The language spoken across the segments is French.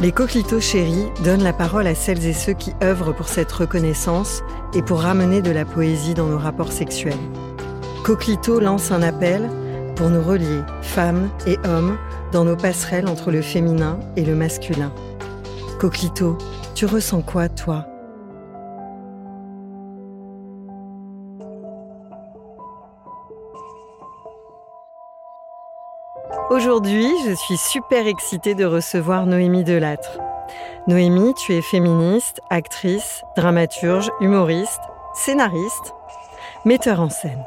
Les coquelitos chéris donnent la parole à celles et ceux qui œuvrent pour cette reconnaissance et pour ramener de la poésie dans nos rapports sexuels. Coquelito lance un appel pour nous relier, femmes et hommes, dans nos passerelles entre le féminin et le masculin. Coquelito, tu ressens quoi, toi? Aujourd'hui, je suis super excitée de recevoir Noémie Delattre. Noémie, tu es féministe, actrice, dramaturge, humoriste, scénariste, metteur en scène.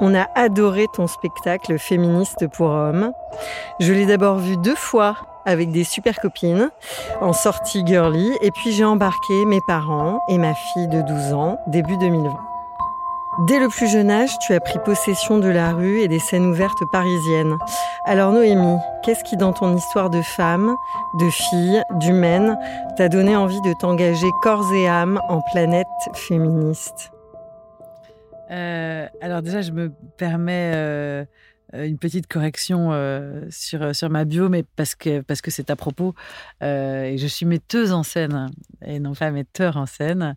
On a adoré ton spectacle Féministe pour hommes. Je l'ai d'abord vu deux fois avec des super copines en sortie girly et puis j'ai embarqué mes parents et ma fille de 12 ans début 2020. Dès le plus jeune âge, tu as pris possession de la rue et des scènes ouvertes parisiennes. Alors Noémie, qu'est-ce qui dans ton histoire de femme, de fille, d'humaine, t'a donné envie de t'engager corps et âme en planète féministe? Euh, Alors déjà, je me permets euh, une petite correction euh, sur, sur ma bio, mais parce que parce que c'est à propos. et je suis metteuse en scène et non pas metteur en scène.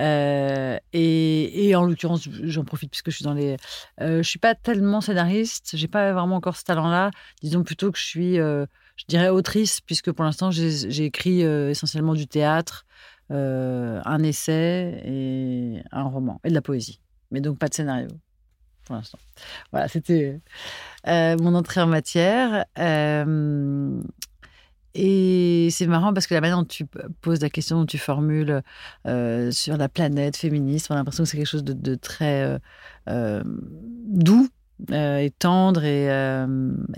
Euh, et, en l'occurrence, j'en profite puisque je suis dans les. Euh, je suis pas tellement scénariste, j'ai pas vraiment encore ce talent-là. Disons plutôt que je suis, euh, je dirais autrice, puisque pour l'instant j'ai écrit essentiellement du théâtre, un essai et un roman et de la poésie, mais donc pas de scénario pour l'instant. Voilà, c'était mon entrée en matière. Et c'est marrant parce que la manière dont tu poses la question, dont tu formules euh, sur la planète féministe, on a l'impression que c'est quelque chose de, très euh, euh, doux et tendre et,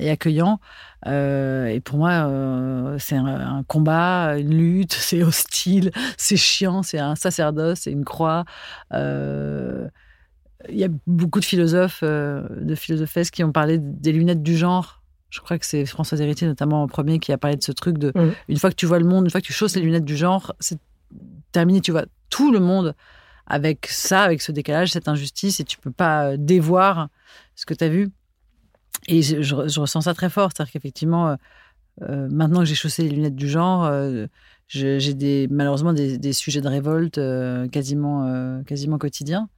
accueillant. et pour moi, c'est un, combat, une lutte, c'est hostile, c'est chiant, c'est un sacerdoce, c'est une croix. il y a beaucoup de philosophes, de philosophesses qui ont parlé des lunettes du genre je crois que c'est François Héritier notamment en premier qui a parlé de ce truc de mmh. une fois que tu vois le monde, une fois que tu chausses les lunettes du genre, c'est terminé. Tu vois tout le monde avec ça, avec ce décalage, cette injustice, et tu peux pas euh, dévoir ce que tu as vu. Et je, ressens ça très fort, c'est-à-dire qu'effectivement, euh, euh, maintenant que j'ai chaussé les lunettes du genre, j'ai des, malheureusement des, sujets de révolte quasiment, quasiment quotidiens,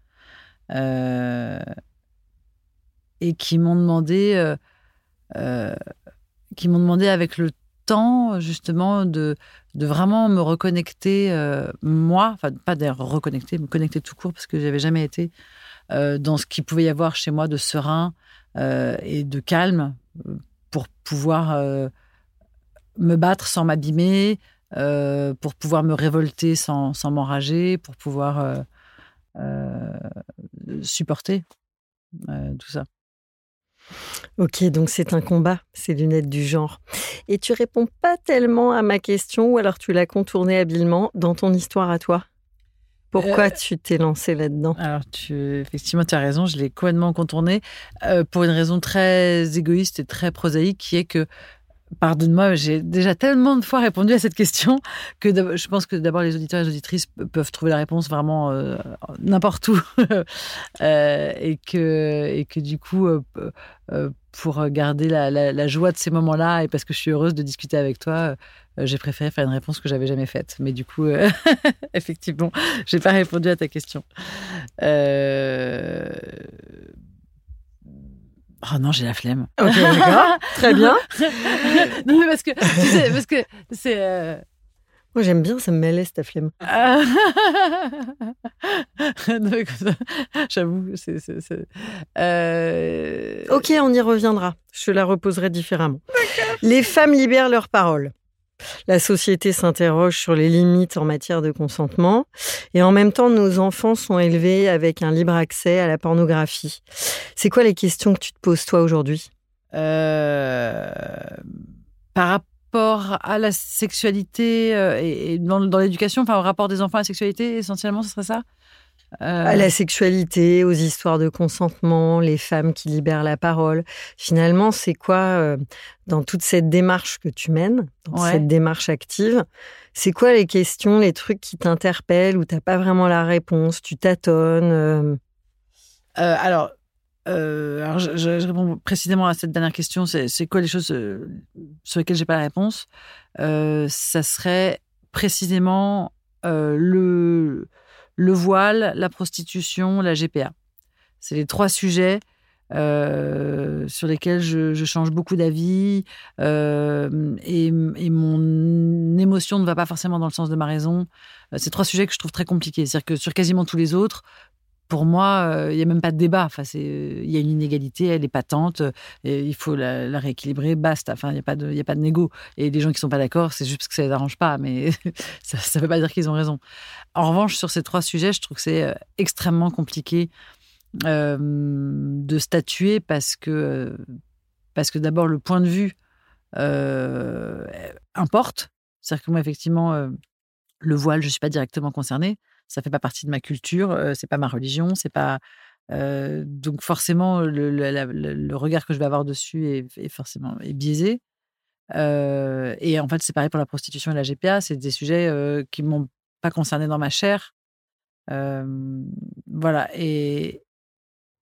et qui m'ont demandé qui m'ont demandé avec le temps justement de, de vraiment me reconnecter euh, moi, enfin pas d'ailleurs reconnecter, me connecter tout court parce que j'avais jamais été euh, dans ce qu'il pouvait y avoir chez moi de serein et de calme pour pouvoir me battre sans m'abîmer, pour pouvoir me révolter sans, sans m'enrager, pour pouvoir supporter tout ça. Ok, donc c'est un combat, ces lunettes du genre. Et tu réponds pas tellement à ma question, ou alors tu l'as contournée habilement dans ton histoire à toi? Pourquoi euh, tu t'es lancé là-dedans? Alors, tu, effectivement, tu as raison, je l'ai complètement contourné euh, pour une raison très égoïste et très prosaïque qui est que Pardonne-moi, j'ai déjà tellement de fois répondu à cette question que je pense que d'abord les auditeurs et les auditrices peuvent trouver la réponse vraiment euh, n'importe où euh, et que et que du coup euh, pour garder la, joie de ces moments-là et parce que je suis heureuse de discuter avec toi, j'ai préféré faire une réponse que j'avais jamais faite. Mais du coup, effectivement, j'ai pas répondu à ta question. Oh non, j'ai la flemme. Ok, d'accord. Très bien. non, mais parce que, tu sais, parce que c'est. Euh, Moi, j'aime bien, ça me malaise ta flemme. J'avoue, c'est. Euh... Ok, on y reviendra. Je la reposerai différemment. Les femmes libèrent leur parole. La société s'interroge sur les limites en matière de consentement. Et en même temps nos enfants sont élevés avec un libre accès à la pornographie. C'est quoi les questions que tu te poses toi aujourd'hui? Euh, Par rapport à la sexualité euh, et, dans, dans l'éducation, enfin au rapport des enfants à la sexualité essentiellement, ce serait ça? À euh, la sexualité, aux histoires de consentement, les femmes qui libèrent la parole. Finalement, c'est quoi euh, dans toute cette démarche que tu mènes, dans cette démarche active C'est quoi les questions, les trucs qui t'interpellent où t'as pas vraiment la réponse, tu tâtonnes euh? Alors, alors je, réponds précisément à cette dernière question. C'est quoi les choses sur lesquelles j'ai pas la réponse? Ça serait précisément le le voile, la prostitution, la GPA. C'est les trois sujets euh, sur lesquels je, change beaucoup d'avis euh, et, mon émotion ne va pas forcément dans le sens de ma raison. Euh, c'est trois sujets que je trouve très compliqués. C'est-à-dire que sur quasiment tous les autres, pour moi, il n'y a même pas de débat. Enfin, il y a une inégalité, elle est patente, et il faut la, rééquilibrer, basta. Enfin, il n'y a pas de, il a pas de négo. Et les gens qui sont pas d'accord, c'est juste parce que ça les arrange pas, mais ça ne veut pas dire qu'ils ont raison. En revanche, sur ces trois sujets, je trouve que c'est extrêmement compliqué de statuer parce que, parce que d'abord le point de vue importe. C'est-à-dire que moi, effectivement, le voile, je suis pas directement concernée ça fait pas partie de ma culture, c'est pas ma religion, c'est pas donc forcément le, regard que je vais avoir dessus est, forcément biaisé. et en fait, c'est pareil pour la prostitution et la GPA, c'est des sujets qui m'ont pas concerné dans ma chair. voilà. Et,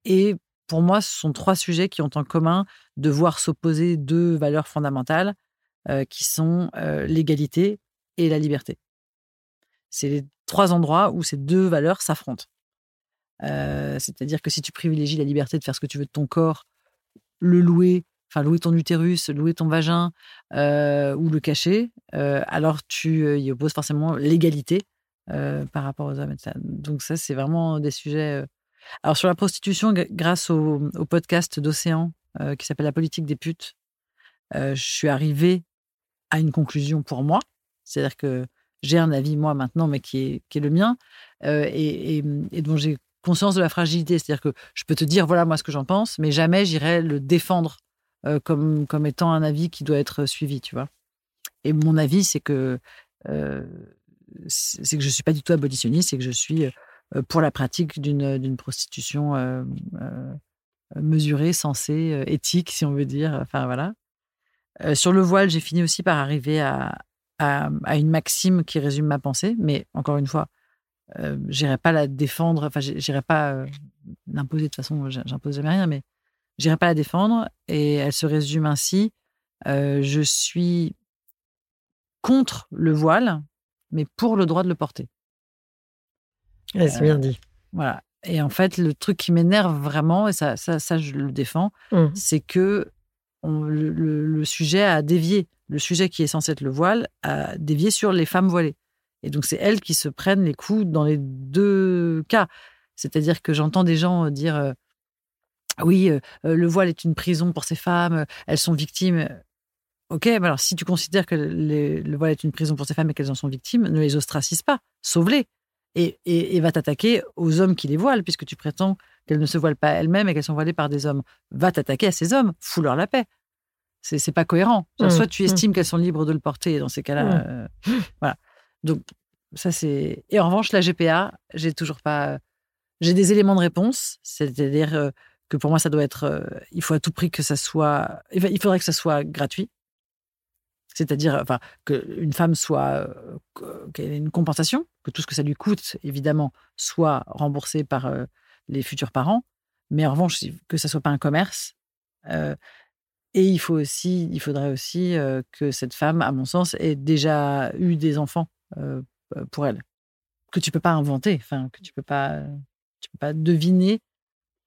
et pour moi, ce sont trois sujets qui ont en commun de voir s'opposer deux valeurs fondamentales qui sont l'égalité et la liberté. C'est les trois endroits où ces deux valeurs s'affrontent. Euh, c'est-à-dire que si tu privilégies la liberté de faire ce que tu veux de ton corps, le louer, enfin louer ton utérus, louer ton vagin euh, ou le cacher, euh, alors tu y opposes forcément l'égalité par rapport aux hommes. Donc ça, c'est vraiment des sujets. Alors sur la prostitution, grâce au, au podcast d'Océan qui s'appelle La politique des putes, je suis arrivée à une conclusion pour moi. C'est-à-dire que j'ai un avis, moi, maintenant, mais qui est, le mien, euh, et, dont j'ai conscience de la fragilité. C'est-à-dire que je peux te dire, voilà, moi, ce que j'en pense, mais jamais j'irai le défendre euh, comme, étant un avis qui doit être suivi, tu vois. Et mon avis, c'est que, euh, que je ne suis pas du tout abolitionniste, c'est que je suis pour la pratique d'une prostitution mesurée, sensée, éthique, si on veut dire. Enfin, voilà. sur le voile, j'ai fini aussi par arriver à, à, une maxime qui résume ma pensée, mais encore une fois, euh, j'irai pas la défendre, enfin, j'irai pas euh, l'imposer de toute façon, j'impose jamais rien, mais j'irai pas la défendre. Et elle se résume ainsi euh, je suis contre le voile, mais pour le droit de le porter. c'est bien dit. Voilà. Et en fait, le truc qui m'énerve vraiment, et ça, ça, ça, je le défends, mmh. c'est que le, sujet a dévié le sujet qui est censé être le voile a dévié sur les femmes voilées. Et donc, c'est elles qui se prennent les coups dans les deux cas. C'est-à-dire que j'entends des gens dire euh, oui, euh, euh, le voile est une prison pour ces femmes, elles sont victimes. Ok, mais alors si tu considères que le voile est une prison pour ces femmes et qu'elles en sont victimes, ne les ostracise pas, sauve-les. Et, et, va t'attaquer aux hommes qui les voilent, puisque tu prétends qu'elles ne se voilent pas elles-mêmes et qu'elles sont voilées par des hommes. Va t'attaquer à ces hommes, fous-leur la paix. C'est pas cohérent. Mmh, soit tu mmh. estimes qu'elles sont libres de le porter, et dans ces cas-là, mmh. euh, voilà. Donc ça c'est. Et en revanche, la GPA, j'ai toujours pas. J'ai des éléments de réponse, c'est-à-dire euh, que pour moi, ça doit être. Euh, il faut à tout prix que ça soit. Il faudrait que ça soit gratuit. C'est-à-dire enfin, qu'une femme soit, qu'elle ait une compensation, que tout ce que ça lui coûte, évidemment, soit remboursé par les futurs parents, mais en revanche, que ça soit pas un commerce. Et il faut aussi, il faudrait aussi que cette femme, à mon sens, ait déjà eu des enfants pour elle, que tu peux pas inventer, enfin que tu peux pas, tu peux pas deviner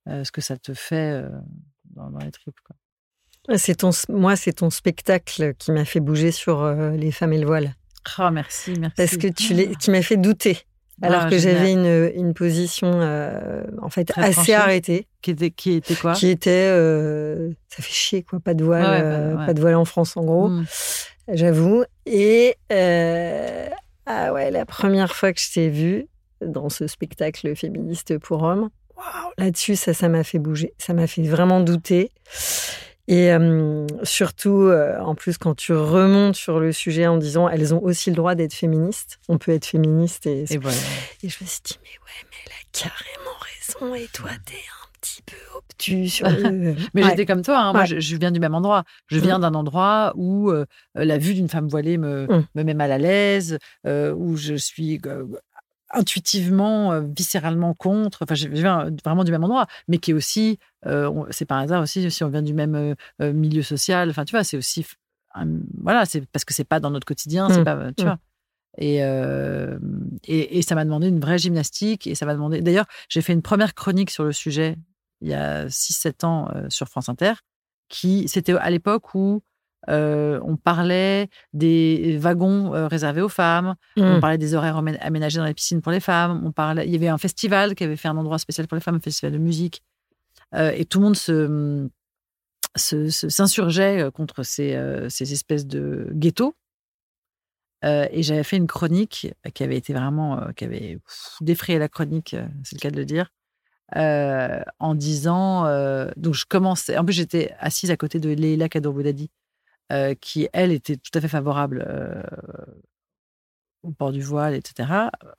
ce que ça te fait dans, dans les tripes. Quoi. C'est ton, moi, c'est ton spectacle qui m'a fait bouger sur euh, les femmes et le voile. Oh, merci, merci. Parce que tu, tu m'as fait douter. Alors ah, que j'avais une, une, position euh, en fait assez arrêtée. Qui était, qui était quoi? Qui était euh, ça fait chier quoi, pas de voile, pas de voile en France en gros, hmm. j'avoue. Et ah ouais, la première fois que je t'ai vue dans ce spectacle féministe pour hommes, là-dessus ça, ça m'a fait bouger, ça m'a fait vraiment douter. Et surtout, en plus, quand tu remontes sur le sujet en disant elles ont aussi le droit d'être féministes, on peut être féministe. Et, et, voilà. et je me suis dit, mais ouais, mais elle a carrément raison. Et toi, t'es un petit peu obtus sur le. mais j'étais comme toi, hein. moi, je, viens du même endroit. Je viens mmh. d'un endroit où la vue d'une femme voilée me, mmh. me met mal à l'aise, où je suis intuitivement, euh, viscéralement contre. Enfin, je viens vraiment du même endroit, mais qui est aussi, euh, c'est par hasard aussi, si on vient du même euh, milieu social. Enfin, tu vois, c'est aussi, voilà, c'est parce que c'est pas dans notre quotidien, c'est mmh. pas, tu mmh. vois. Et, et, ça m'a demandé une vraie gymnastique. Et ça m'a demandé. D'ailleurs, j'ai fait une première chronique sur le sujet il y a 6-7 ans sur France Inter, qui c'était à l'époque où euh, on parlait des wagons euh, réservés aux femmes. On mmh. parlait des horaires aménagés dans les piscines pour les femmes. On parlait, il y avait un festival qui avait fait un endroit spécial pour les femmes, un festival de musique. Euh, et tout le monde se, s'insurgeait contre ces, ces, espèces de ghettos. et j'avais fait une chronique qui avait été vraiment, qui avait défrayé la chronique, c'est le cas de le dire, en disant, donc je commençais, en plus j'étais assise à côté de Leila Kadour-Boudadi, euh, qui, elle, était tout à fait favorable euh, au port du voile, etc.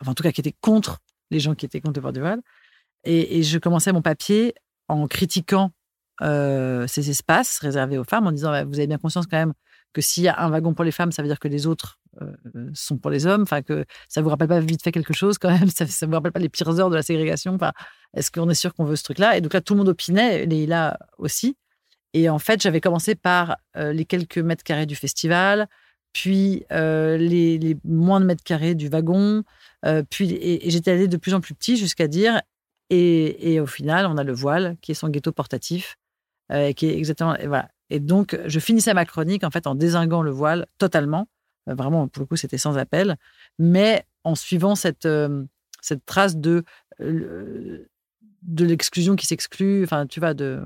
Enfin, en tout cas, qui était contre les gens qui étaient contre le port du voile. Et, je commençais mon papier en critiquant euh, ces espaces réservés aux femmes, en disant bah, Vous avez bien conscience quand même que s'il y a un wagon pour les femmes, ça veut dire que les autres sont pour les hommes. Enfin, que ça vous rappelle pas vite fait quelque chose quand même. Ça, ne vous rappelle pas les pires heures de la ségrégation. Enfin, est-ce qu'on est sûr qu'on veut ce truc-là? Et donc là, tout le monde opinait, là aussi. Et en fait, j'avais commencé par euh, les quelques mètres carrés du festival, puis euh, les, moins de mètres carrés du wagon, euh, puis et, j'étais allée de plus en plus petit jusqu'à dire et, au final, on a le voile qui est son ghetto portatif, qui est exactement et donc, je finissais ma chronique en fait en désinguant le voile totalement, vraiment pour le coup, c'était sans appel, mais en suivant cette cette trace de de l'exclusion qui s'exclut, enfin, tu vois, de.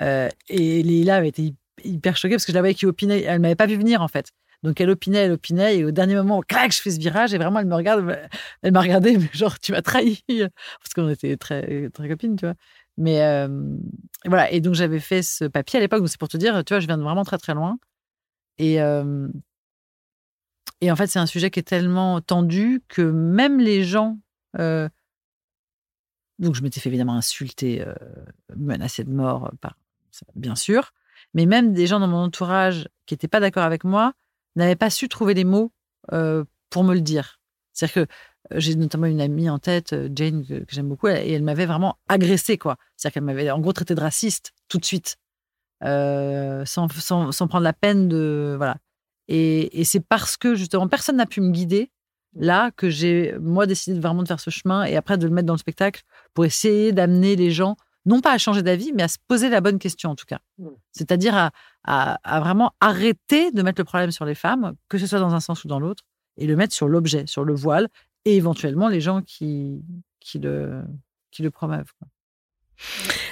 Euh, et Leïla avait été hyper choquée parce que je la voyais qui opinait. Elle m'avait pas vu venir en fait. Donc elle opinait, elle opinait, et au dernier moment, clac, je fais ce virage, et vraiment, elle me regarde, elle m'a regardé, genre, tu m'as trahi, parce qu'on était très, très copines, tu vois. Mais euh, voilà, et donc j'avais fait ce papier à l'époque, donc c'est pour te dire, tu vois, je viens de vraiment très très loin. Et, euh, et en fait, c'est un sujet qui est tellement tendu que même les gens. donc je m'étais fait évidemment insulter, menacer de mort par bien sûr, mais même des gens dans mon entourage qui n'étaient pas d'accord avec moi n'avaient pas su trouver les mots euh, pour me le dire. C'est-à-dire que euh, j'ai notamment une amie en tête, euh, Jane, que, j'aime beaucoup, et elle m'avait vraiment agressée, quoi. C'est-à-dire qu'elle m'avait en gros traité de raciste tout de suite, sans, sans, sans, prendre la peine de. Voilà. Et, et c'est parce que justement, personne n'a pu me guider là que j'ai, moi, décidé vraiment de faire ce chemin et après de le mettre dans le spectacle pour essayer d'amener les gens non pas à changer d'avis, mais à se poser la bonne question en tout cas. Mmh. C'est-à-dire à, vraiment arrêter de mettre le problème sur les femmes, que ce soit dans un sens ou dans l'autre, et le mettre sur l'objet, sur le voile, et éventuellement les gens qui, qui, le, qui le promeuvent.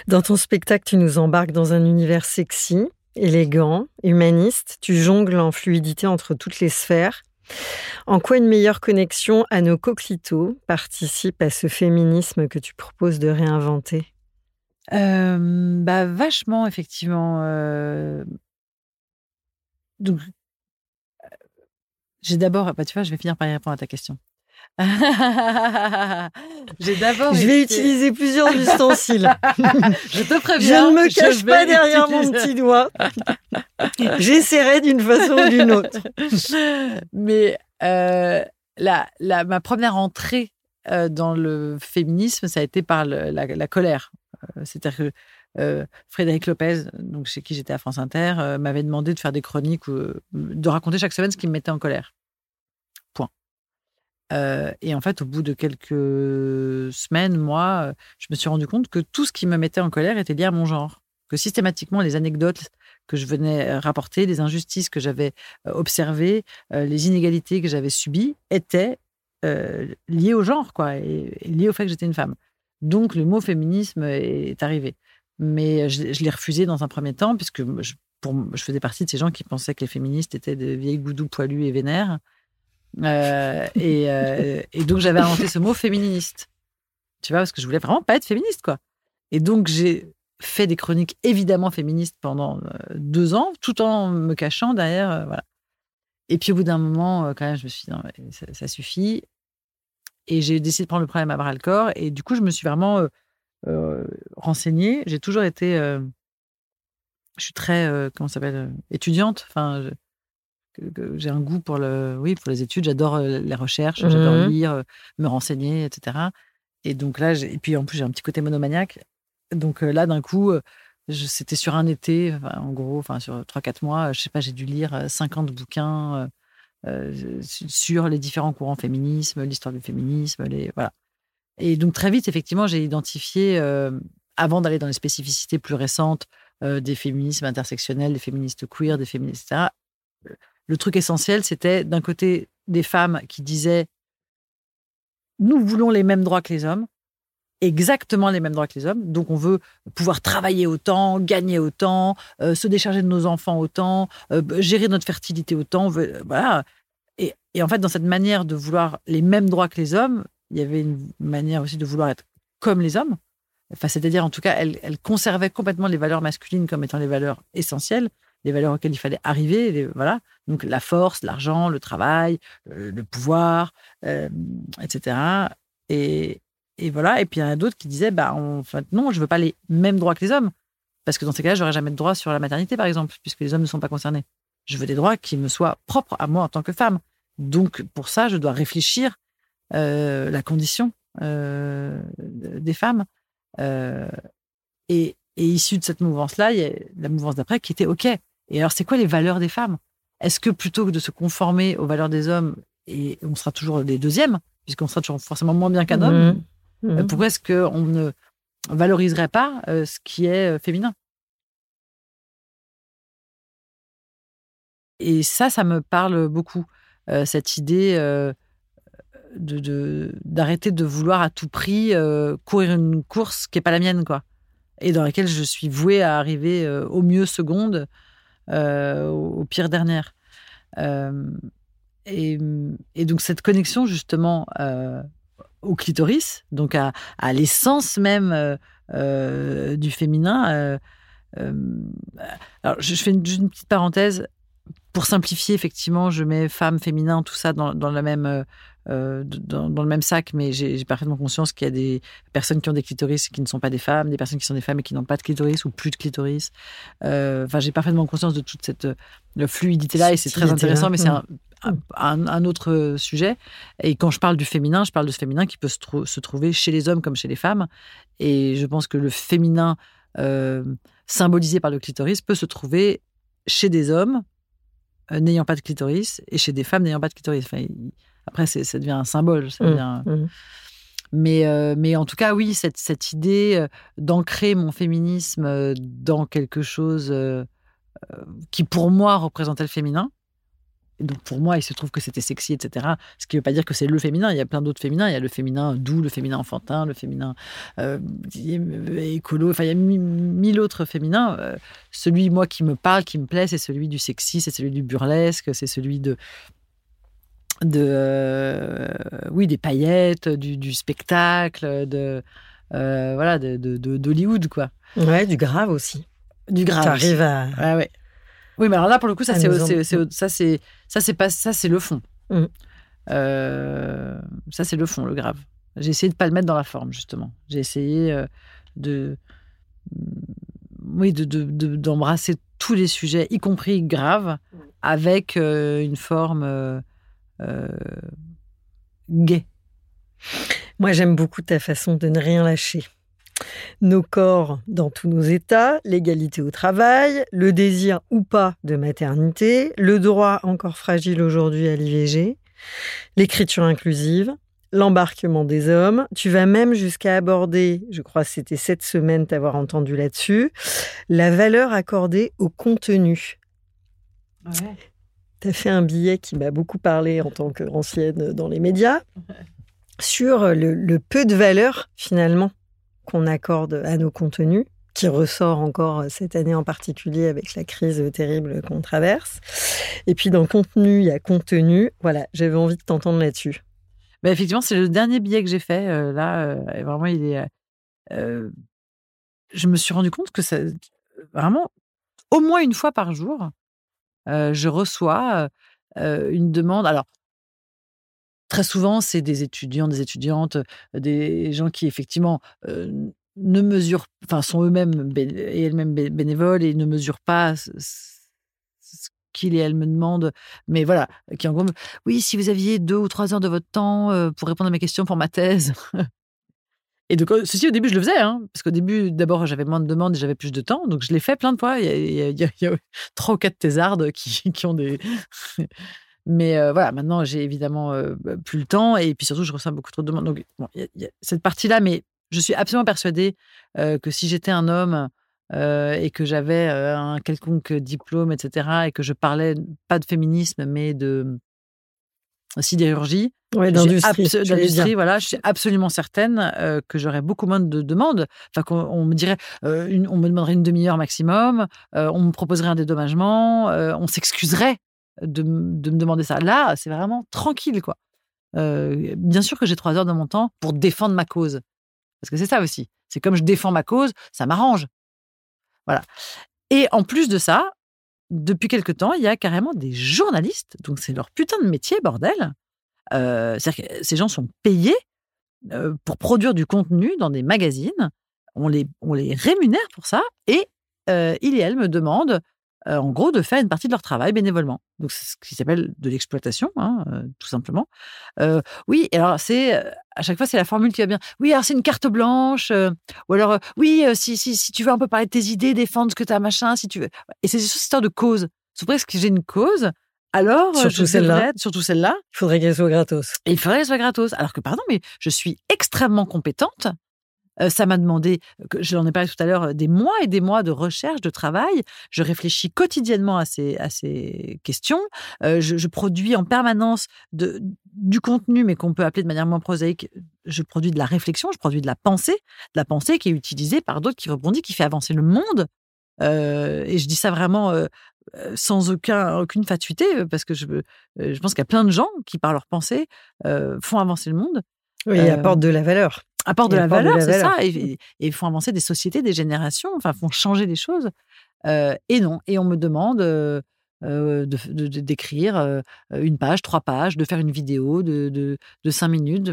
Dans ton spectacle, tu nous embarques dans un univers sexy, élégant, humaniste. Tu jongles en fluidité entre toutes les sphères. En quoi une meilleure connexion à nos coquelicots participe à ce féminisme que tu proposes de réinventer? Bah, vachement effectivement, donc j'ai d'abord bah, tu vois, je vais finir par y répondre à ta question. J'ai d'abord. Je vais utiliser plusieurs ustensiles. je te préviens. Je ne me cache pas derrière mon petit doigt. J'essaierai d'une façon ou d'une autre. Mais euh, la, la, ma première entrée euh, dans le féminisme, ça a été par la, la, colère. Euh, c'est-à-dire que euh, Frédéric Lopez, donc chez qui j'étais à France Inter, euh, m'avait demandé de faire des chroniques, de raconter chaque semaine ce qui me mettait en colère. Point. et en fait, au bout de quelques semaines, moi, je me suis rendu compte que tout ce qui me mettait en colère était lié à mon genre. Que systématiquement, les anecdotes que je venais rapporter, les injustices que j'avais observées, les inégalités que j'avais subies étaient liées au genre, quoi, et liées au fait que j'étais une femme. Donc, le mot féminisme est arrivé. Mais je, l'ai refusé dans un premier temps, puisque je, pour, je faisais partie de ces gens qui pensaient que les féministes étaient des vieilles goudous poilus et vénères. Euh, euh, et, donc, j'avais inventé ce mot féministe. Tu vois, parce que je voulais vraiment pas être féministe, quoi. Et donc, j'ai fait des chroniques évidemment féministes pendant euh, deux ans, tout en me cachant derrière. voilà. Et puis, au bout d'un moment, quand même, je me suis dit, non, ça, ça, suffit. Et j'ai décidé de prendre le problème à bras le corps. Et du coup, je me suis vraiment euh, renseignée. J'ai toujours été. Euh, je suis très. Comment s'appelle Étudiante. Enfin. j'ai un goût pour le, oui, pour les études. J'adore les recherches, j'adore mmh lire, me renseigner, etc. Et donc là, et puis en plus j'ai un petit côté monomaniaque. Donc là, d'un coup, c'était sur un été, en gros, enfin sur 3-4 mois, je sais pas, j'ai dû lire 50 bouquins sur les différents courants féminisme, l'histoire du féminisme, les voilà. Et donc très vite, effectivement, j'ai identifié, euh, avant d'aller dans les spécificités plus récentes euh, des féminismes intersectionnels, des féministes queer, des féministes, etc., le truc essentiel, c'était d'un côté des femmes qui disaient nous voulons les mêmes droits que les hommes, exactement les mêmes droits que les hommes. Donc on veut pouvoir travailler autant, gagner autant, euh, se décharger de nos enfants autant, gérer notre fertilité autant. voilà. Et, et, en fait, dans cette manière de vouloir les mêmes droits que les hommes, il y avait une manière aussi de vouloir être comme les hommes. Enfin, c'est-à-dire, en tout cas, elle, conservait complètement les valeurs masculines comme étant les valeurs essentielles, les valeurs auxquelles il fallait arriver. voilà. Donc, la force, l'argent, le travail, le, pouvoir, euh, etc. Et, et, voilà. Et puis, il y en a d'autres qui disaient, bah, en fait, non, je veux pas les mêmes droits que les hommes. Parce que dans ces cas-là, j'aurais jamais de droits sur la maternité, par exemple, puisque les hommes ne sont pas concernés. Je veux des droits qui me soient propres à moi en tant que femme. Donc, pour ça, je dois réfléchir euh, la condition euh, des femmes. Euh, et, et issue de cette mouvance-là, il y a la mouvance d'après qui était OK. Et alors, c'est quoi les valeurs des femmes? Est-ce que plutôt que de se conformer aux valeurs des hommes, et on sera toujours les deuxièmes, puisqu'on sera toujours forcément moins bien qu'un homme, mmh. Mmh. pourquoi est-ce qu'on ne valoriserait pas ce qui est féminin? Et ça, ça me parle beaucoup, cette idée d'arrêter de, vouloir à tout prix euh, courir une course qui n'est pas la mienne, quoi. Et dans laquelle je suis vouée à arriver euh, au mieux seconde, euh, au pire dernière. Et, donc cette connexion justement au clitoris, donc à, à l'essence même du féminin. alors je, fais une, une, petite parenthèse pour simplifier, effectivement, je mets femme, féminin, tout ça dans, dans la même euh, dans, le même sac, mais j'ai parfaitement conscience qu'il y a des personnes qui ont des clitoris et qui ne sont pas des femmes, des personnes qui sont des femmes et qui n'ont pas de clitoris ou plus de clitoris. Euh, enfin, j'ai parfaitement conscience de toute cette fluidité-là et c'est très intéressant, mais c'est un, un, autre sujet. Et quand je parle du féminin, je parle de ce féminin qui peut se, se trouver chez les hommes comme chez les femmes. Et je pense que le féminin euh, symbolisé par le clitoris peut se trouver chez des hommes n'ayant pas de clitoris et chez des femmes n'ayant pas de clitoris. Enfin, après, ça devient un symbole. Ça mmh, devient... Mmh. Mais, euh, mais en tout cas, oui, cette, cette idée euh, d'ancrer mon féminisme euh, dans quelque chose qui, pour moi, représentait le féminin. Et donc, pour moi, il se trouve que c'était sexy, etc. Ce qui ne veut pas dire que c'est le féminin. Il y a plein d'autres féminins. Il y a le féminin doux, le féminin enfantin, le féminin écolo. Enfin, il y a mille autres féminins. celui, moi, qui me parle, qui me plaît, c'est celui du sexy, c'est celui du burlesque, c'est celui de, de euh, oui des paillettes, du, spectacle, de euh, voilà de d'Hollywood quoi. Ouais, du grave aussi. Du grave. T'arrives à. Ouais, ouais. Oui, mais alors là pour le coup ça c'est ça c'est ça c'est pas ça c'est le fond. Mm. ça, c'est le fond, le grave. J'ai essayé de pas le mettre dans la forme, justement. J'ai essayé de, oui, d'embrasser de, tous les sujets, y compris graves, avec une forme gay. Moi, j'aime beaucoup ta façon de ne rien lâcher. Nos corps dans tous nos états, l'égalité au travail, le désir ou pas de maternité, le droit encore fragile aujourd'hui à l'IVG, l'écriture inclusive, l'embarquement des hommes. Tu vas même jusqu'à aborder, je crois que c'était cette semaine t'avoir entendu là-dessus, la valeur accordée au contenu. Ouais. Tu as fait un billet qui m'a beaucoup parlé en tant qu'ancienne dans les médias sur le, peu de valeur finalement qu'on accorde à nos contenus, qui ressort encore cette année en particulier avec la crise terrible qu'on traverse. Et puis dans contenu, il y a contenu. Voilà, j'avais envie de t'entendre là-dessus. Bah, effectivement, c'est le dernier billet que j'ai fait. Euh, là, euh, vraiment, il est. Euh, je me suis rendu compte que ça, vraiment, au moins une fois par jour, je reçois une demande. Alors, Très souvent, c'est des étudiants, des étudiantes, des gens qui effectivement ne mesurent, enfin sont eux-mêmes et elles-mêmes bénévoles et ne mesurent pas ce qu'il et elles me demandent, mais voilà, qui en gros, oui, si vous aviez deux ou trois heures de votre temps pour répondre à mes questions pour ma thèse. Et donc, ceci, au début, je le faisais, hein, parce qu'au début, d'abord, j'avais moins de demandes et j'avais plus de temps. Donc, je l'ai fait plein de fois. Il y a, trois ou quatre thésardes qui, qui ont des, mais voilà, maintenant, j'ai évidemment bah, plus le temps et puis surtout, je reçois beaucoup trop de demandes. Donc, il y, a cette partie-là, mais je suis absolument persuadée que si j'étais un homme et que j'avais un quelconque diplôme, etc., et que je parlais pas de féminisme, mais de sidérurgie, ouais, d'industrie, voilà, je suis absolument certaine que j'aurais beaucoup moins de demandes. Enfin, qu'on me dirait, on me demanderait une demi-heure maximum, on me proposerait un dédommagement, on s'excuserait de, me demander ça. Là, c'est vraiment tranquille, quoi. Euh, bien sûr que j'ai trois heures de mon temps pour défendre ma cause. Parce que c'est ça aussi. C'est comme je défends ma cause, ça m'arrange. Voilà. Et en plus de ça, depuis quelque temps, il y a carrément des journalistes. Donc, c'est leur putain de métier, bordel. Euh, c'est-à-dire que ces gens sont payés euh, pour produire du contenu dans des magazines. On les, on les rémunère pour ça. Et il et elle me demandent euh, en gros, de faire une partie de leur travail bénévolement. Donc, c'est ce qui s'appelle de l'exploitation, hein, euh, tout simplement. Euh, oui, alors c'est à chaque fois, c'est la formule qui va bien. Oui, alors c'est une carte blanche, ou alors oui, si, si, si, tu veux un peu parler de tes idées, défendre ce que tu as, machin, si tu veux. Et c'est juste histoire de cause. Presque que j'ai une cause, alors, surtout celle-là, surtout celle-là, il faudrait qu'elle soit gratos. il faudrait qu'elle soit gratos. Alors que, pardon, mais je suis extrêmement compétente ça m'a demandé, je l'en ai parlé tout à l'heure, des mois et des mois de recherche, de travail. Je réfléchis quotidiennement à ces, à ces questions. je, produis en permanence de, du contenu, mais qu'on peut appeler de manière moins prosaïque. Je produis de la réflexion, je produis de la pensée, de la pensée qui est utilisée par d'autres, qui rebondit, qui fait avancer le monde. et je dis ça vraiment sans aucun, aucune fatuité, parce que je, je pense qu'il y a plein de gens qui, par leur pensée, font avancer le monde. Oui, et apportent de la valeur apportent de la valeur, c'est ça, et, et, font avancer des sociétés, des générations, enfin font changer les choses. et non, et on me demande de, d'écrire une page, trois pages, de faire une vidéo de, de, cinq minutes,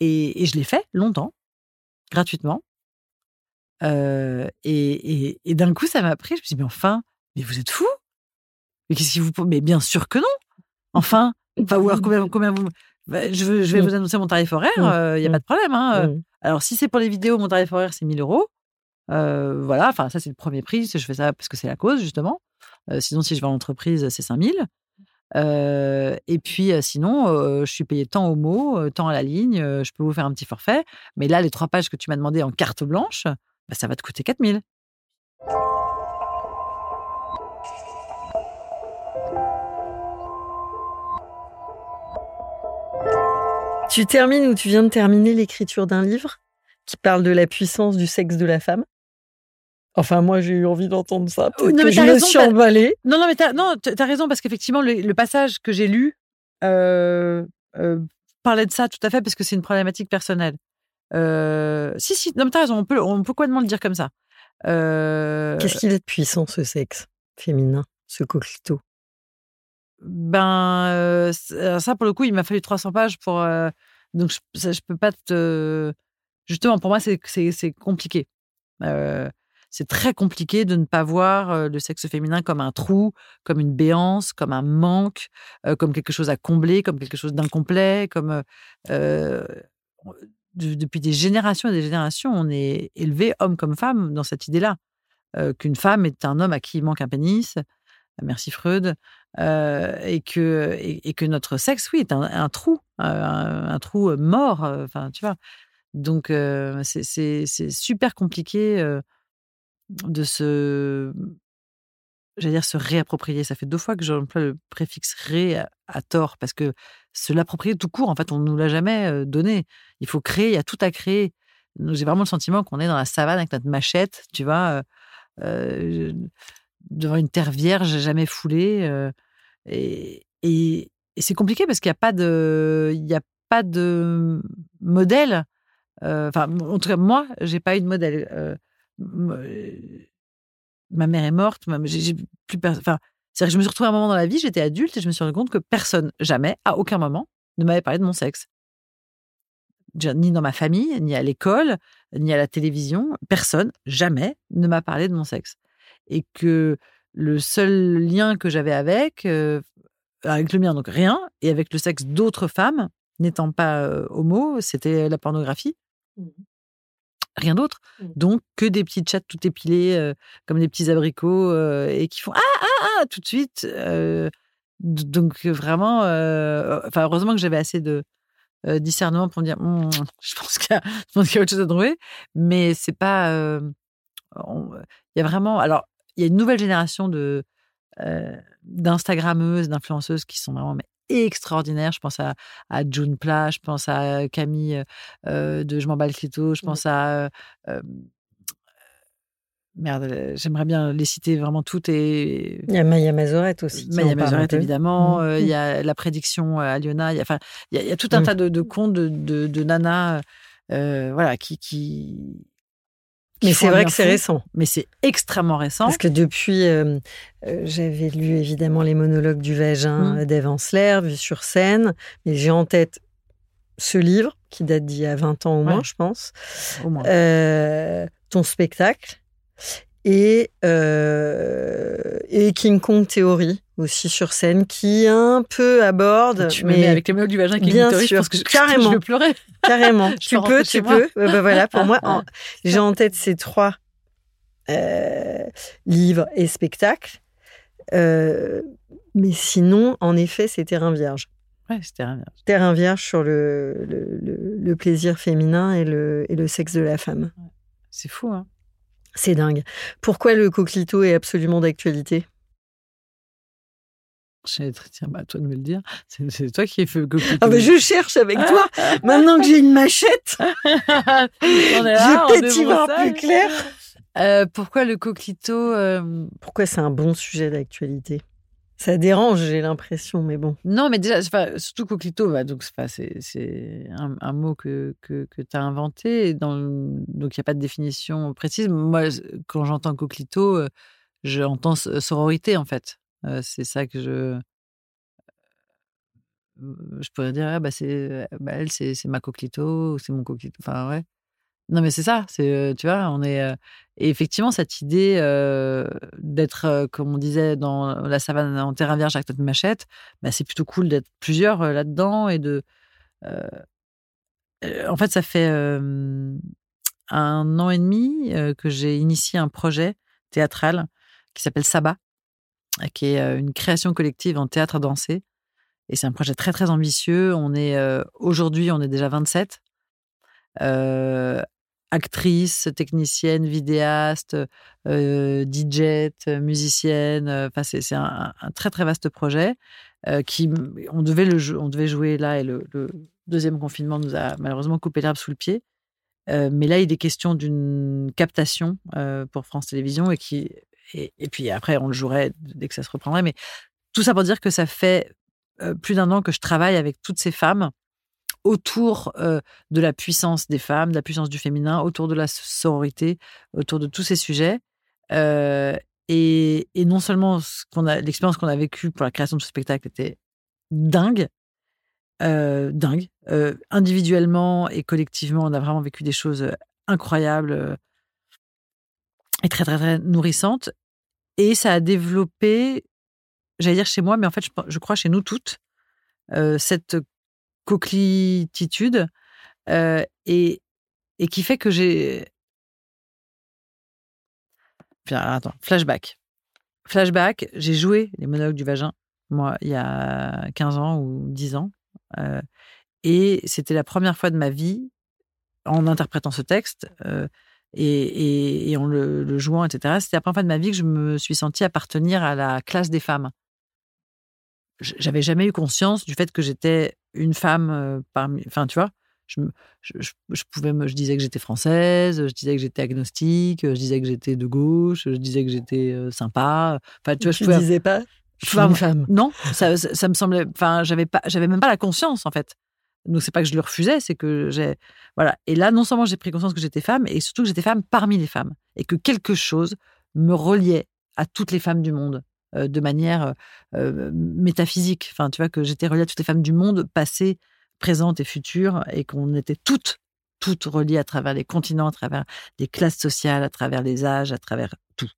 et, je l'ai fait longtemps, gratuitement. et, et d'un coup, ça m'a pris. Je me suis dit, mais enfin, mais vous êtes fou Mais qu'est-ce qui vous Mais bien sûr que non. Enfin, enfin, ou alors combien, combien vous bah, je, vais mmh. vous annoncer mon tarif horaire, il mmh. n'y a pas mmh. de problème. Hein, alors, si c'est pour les vidéos, mon tarif horaire, c'est 1000 euros. voilà, enfin, ça, c'est le premier prix. Je fais ça parce que c'est la cause, justement. sinon, si je vais en entreprise, c'est 5000. et puis, sinon, je suis payé tant au mot, tant à la ligne. je peux vous faire un petit forfait. Mais là, les trois pages que tu m'as demandé en carte blanche, bah, ça va te coûter 4000. Tu termines ou tu viens de terminer l'écriture d'un livre qui parle de la puissance du sexe de la femme? Enfin, moi, j'ai eu envie d'entendre ça. Non, que je me suis emballée. Non, non, mais t'as, non, as raison parce qu'effectivement, le, passage que j'ai lu euh, euh, parlait de ça tout à fait parce que c'est une problématique personnelle. Euh, si, si, non, mais t'as raison. On peut, on peut complètement le dire comme ça. Qu'est-ce qu'il est de puissant, ce sexe féminin, ce coquelicot? Ben, ça, pour le coup, il m'a fallu 300 pages pour. donc, je, ça, peux pas te. Justement, pour moi, c'est compliqué. c'est très compliqué de ne pas voir le sexe féminin comme un trou, comme une béance, comme un manque, comme quelque chose à combler, comme quelque chose d'incomplet, comme depuis des générations et des générations, on est élevé, homme comme femme, dans cette idée-là, qu'une femme est un homme à qui il manque un pénis, merci Freud, et, que, et, que notre sexe, oui, est un, trou, un, trou mort, enfin, tu vois. Donc, c'est super compliqué de se j'allais dire se réapproprier. Ça fait deux fois que j'emploie le préfixe ré à, tort parce que se l'approprier tout court, en fait, on ne nous l'a jamais donné. Il faut créer, il y a tout à créer. J'ai vraiment le sentiment qu'on est dans la savane avec notre machette, tu vois, devant une terre vierge jamais foulée. et, c'est compliqué parce qu'il n'y a pas de, a pas de modèle. Enfin, en tout cas, moi, j'ai pas eu de modèle ma mère est morte, j'ai plus enfin, c'est que je me suis retrouvée à un moment dans la vie, j'étais adulte et je me suis rendu compte que personne, jamais, à aucun moment, ne m'avait parlé de mon sexe. Ni dans ma famille, ni à l'école, ni à la télévision, personne, jamais, ne m'a parlé de mon sexe. Et que le seul lien que j'avais avec, euh, avec le mien, donc rien, et avec le sexe d'autres femmes, n'étant pas euh, homo, c'était la pornographie. Mmh rien d'autre. Mmh. Donc, que des petites chattes tout épilées, comme des petits abricots, et qui font Ah, ah, ah, tout de suite. donc, vraiment, enfin, heureusement que j'avais assez de discernement pour me dire «Mmh, Je pense qu'il y, a autre chose à trouver. Mais c'est pas. Il y a vraiment. Alors, il y a une nouvelle génération de. d'instagrammeuses, d'influenceuses qui sont vraiment extraordinaire. Je pense à, à June Pla, je pense à Camille euh, de Je m'en bats le clito, je pense à. Euh, merde, j'aimerais bien les citer vraiment toutes. Et... Il y a Maya Mazorette aussi. Maya Mazorette, évidemment. Mmh. il y a la prédiction à Liona. Il y a, enfin, il y a, tout un mmh. tas de, de contes de, de, de Nana. voilà, qui, qui, mais c'est vrai que c'est récent. Mais c'est extrêmement récent. Parce que depuis, euh, euh, j'avais lu évidemment les monologues du vagin mmh. d'Eve Ansler, vu sur scène, mais j'ai en tête ce livre qui date d'il y a 20 ans au moins, je pense. Au moins. Euh, ton spectacle et, et King Kong Theory aussi sur scène qui un peu aborde. Tu mais avec les mots du vagin qui bien sûr, parce que carrément, je, pleurer. Carrément, tu peux, tu peux. Bah, voilà, pour moi, j'ai en tête ces trois euh, livres et spectacles. Euh, mais sinon, en effet, c'est Terrain Vierge. Ouais, c'est Terrain Vierge. Terrain Vierge sur le, le, le, plaisir féminin et le, et le sexe de la femme. C'est fou, hein C'est dingue. Pourquoi le coquelito est absolument d'actualité? Tiens, bah, toi de me le dire. C'est toi qui es fait le Ah, bah, je cherche avec toi. Maintenant que j'ai une machette, je peut-être y voir plus clair. Euh, pourquoi le coquelito euh, Pourquoi c'est un bon sujet d'actualité? Ça dérange, j'ai l'impression, mais bon. Non, mais déjà, surtout coquelito, bah, donc c'est un, mot que, que, que tu as inventé. Donc, il n'y a pas de définition précise. Moi, quand j'entends coquelito, euh, j'entends sororité, en fait c'est ça que je. Je pourrais dire, ah, bah, bah, elle, c'est, ma coquelito, ou c'est mon coquelito. Enfin, ouais. Non, mais c'est ça. C'est, tu vois, on est. et effectivement, cette idée d'être, comme on disait, dans la savane en terrain vierge avec notre machette, bah, c'est plutôt cool d'être plusieurs là-dedans et de. en fait, ça fait un an et demi que j'ai initié un projet théâtral qui s'appelle Sabat qui est une création collective en théâtre dansé. Et c'est un projet très, très ambitieux. On est, aujourd'hui, on est déjà 27. Euh, actrices, techniciennes, vidéastes, DJ, musiciennes. Enfin, c'est un, très, très vaste projet. qui, on, devait le, on devait jouer là et le, deuxième confinement nous a malheureusement coupé l'herbe sous le pied. mais là, il est question d'une captation pour France Télévisions et qui et, puis après, on le jouerait dès que ça se reprendrait. Mais tout ça pour dire que ça fait plus d'un an que je travaille avec toutes ces femmes autour de la puissance des femmes, de la puissance du féminin, autour de la sororité, autour de tous ces sujets. Et, et non seulement l'expérience qu'on a vécue pour la création de ce spectacle était dingue, euh, dingue. Euh, individuellement et collectivement, on a vraiment vécu des choses euh, incroyables euh, et très, très, très nourrissantes. Et ça a développé, j'allais dire chez moi, mais en fait, je, crois chez nous toutes, euh, cette coquelitude euh, et, et qui fait que j'ai. Attends, flashback. Flashback, j'ai joué les monologues du vagin, moi, il y a 15 ans ou 10 ans. Et c'était la première fois de ma vie, en interprétant ce texte et, et, et, en le, le jouant, etc., c'était la première fois de ma vie que je me suis sentie appartenir à la classe des femmes. J'avais jamais eu conscience du fait que j'étais une femme parmi. Enfin, tu vois, je, je, je, pouvais me, je disais que j'étais française, je disais que j'étais agnostique, je disais que j'étais de gauche, je disais que j'étais sympa. Enfin, tu vois, tu je pouvais. disais pas. Je suis une femme. Non, ça, ça, ça me semblait. Enfin, j'avais pas, j'avais même pas la conscience en fait. Donc c'est pas que je le refusais, c'est que j'ai voilà. Et là, non seulement j'ai pris conscience que j'étais femme, et surtout que j'étais femme parmi les femmes, et que quelque chose me reliait à toutes les femmes du monde de manière métaphysique. Enfin, tu vois que j'étais reliée à toutes les femmes du monde, passées, présentes et futures, et qu'on était toutes, toutes reliées à travers les continents, à travers les classes sociales, à travers les âges, à travers tout.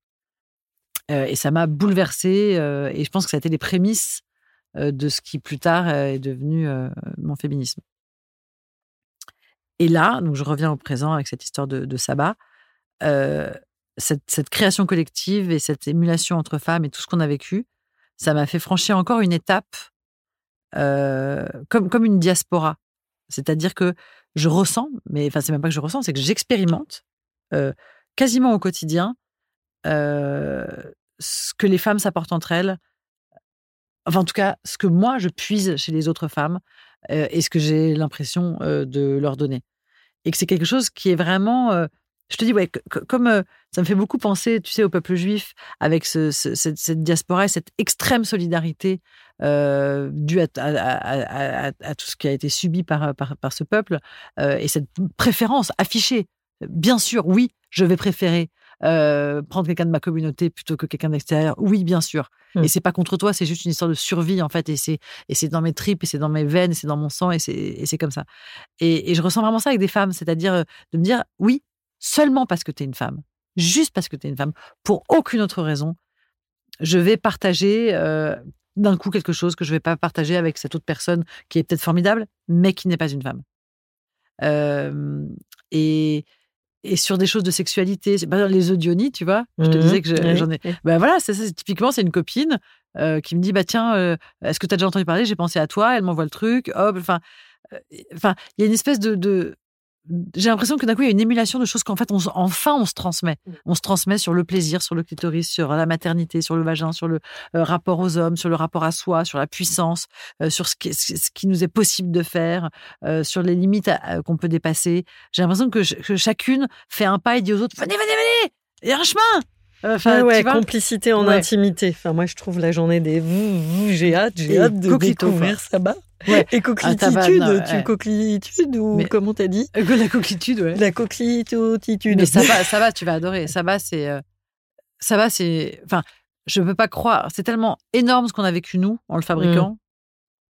Et ça m'a bouleversée, et je pense que ça a été les prémices de ce qui plus tard est devenu mon féminisme. Et là, donc je reviens au présent avec cette histoire de, de sabbat, cette, création collective et cette émulation entre femmes et tout ce qu'on a vécu, ça m'a fait franchir encore une étape comme, comme une diaspora. C'est-à-dire que je ressens, mais enfin c'est même pas que je ressens, c'est que j'expérimente quasiment au quotidien ce que les femmes s'apportent entre elles, enfin en tout cas ce que moi je puise chez les autres femmes euh, et ce que j'ai l'impression euh, de leur donner. Et que c'est quelque chose qui est vraiment, euh, je te dis, ouais, comme ça me fait beaucoup penser, tu sais, au peuple juif, avec ce, ce, cette, cette, diaspora et cette extrême solidarité due à, à, à, à, tout ce qui a été subi par, par, par ce peuple et cette préférence affichée. Bien sûr, oui, je vais préférer euh, prendre quelqu'un de ma communauté plutôt que quelqu'un d'extérieur Oui, bien sûr. Mmh. Et c'est pas contre toi, c'est juste une histoire de survie en fait. Et c'est et c'est dans mes tripes, et c'est dans mes veines, c'est dans mon sang, et c'est et c'est comme ça. Et, et, je ressens vraiment ça avec des femmes, c'est-à-dire euh, de me dire oui seulement parce que tu es une femme, juste parce que tu es une femme, pour aucune autre raison, je vais partager. Euh, d'un coup quelque chose que je vais pas partager avec cette autre personne qui est peut-être formidable, mais qui n'est pas une femme. Euh, et, et sur des choses de sexualité, pas les audionies, tu vois. Je te Mmh. disais que je- j'en ai. Ben voilà, ça. Typiquement, c'est une copine euh, qui me dit bah tiens, euh, est-ce que tu as déjà entendu parler J'ai pensé à toi. Elle m'envoie le truc. Hop. Enfin, enfin, il y a une espèce de. de... J'ai l'impression que d'un coup, il y a une émulation de choses qu'en fait, on, enfin, on se transmet. Mmh. On se transmet sur le plaisir, sur le clitoris, sur la maternité, sur le vagin, sur le euh, rapport aux hommes, sur le rapport à soi, sur la puissance, euh, sur ce qui, ce qui nous est possible de faire, euh, sur les limites qu'on peut dépasser. J'ai l'impression que, ch- que chacune fait un pas et dit aux autres venez, venez, venez, il y a un chemin. Euh, Enfin, Ah ouais, tu complicité en Ouais. intimité. Enfin, moi, je trouve la journée des vous, j'ai hâte, j'ai hâte de découvrir ça bas. Ouais. Et Ah, coquilitude, tabarnak, tu ouais. ou Mais- comment t'as dit? Euh, la coquilitude, ouais. La coquilitude. Mais ça va, ça va, tu vas adorer. Ça va, c'est, euh, ça va, c'est, enfin, je peux pas croire. C'est tellement énorme ce qu'on a vécu nous en le fabriquant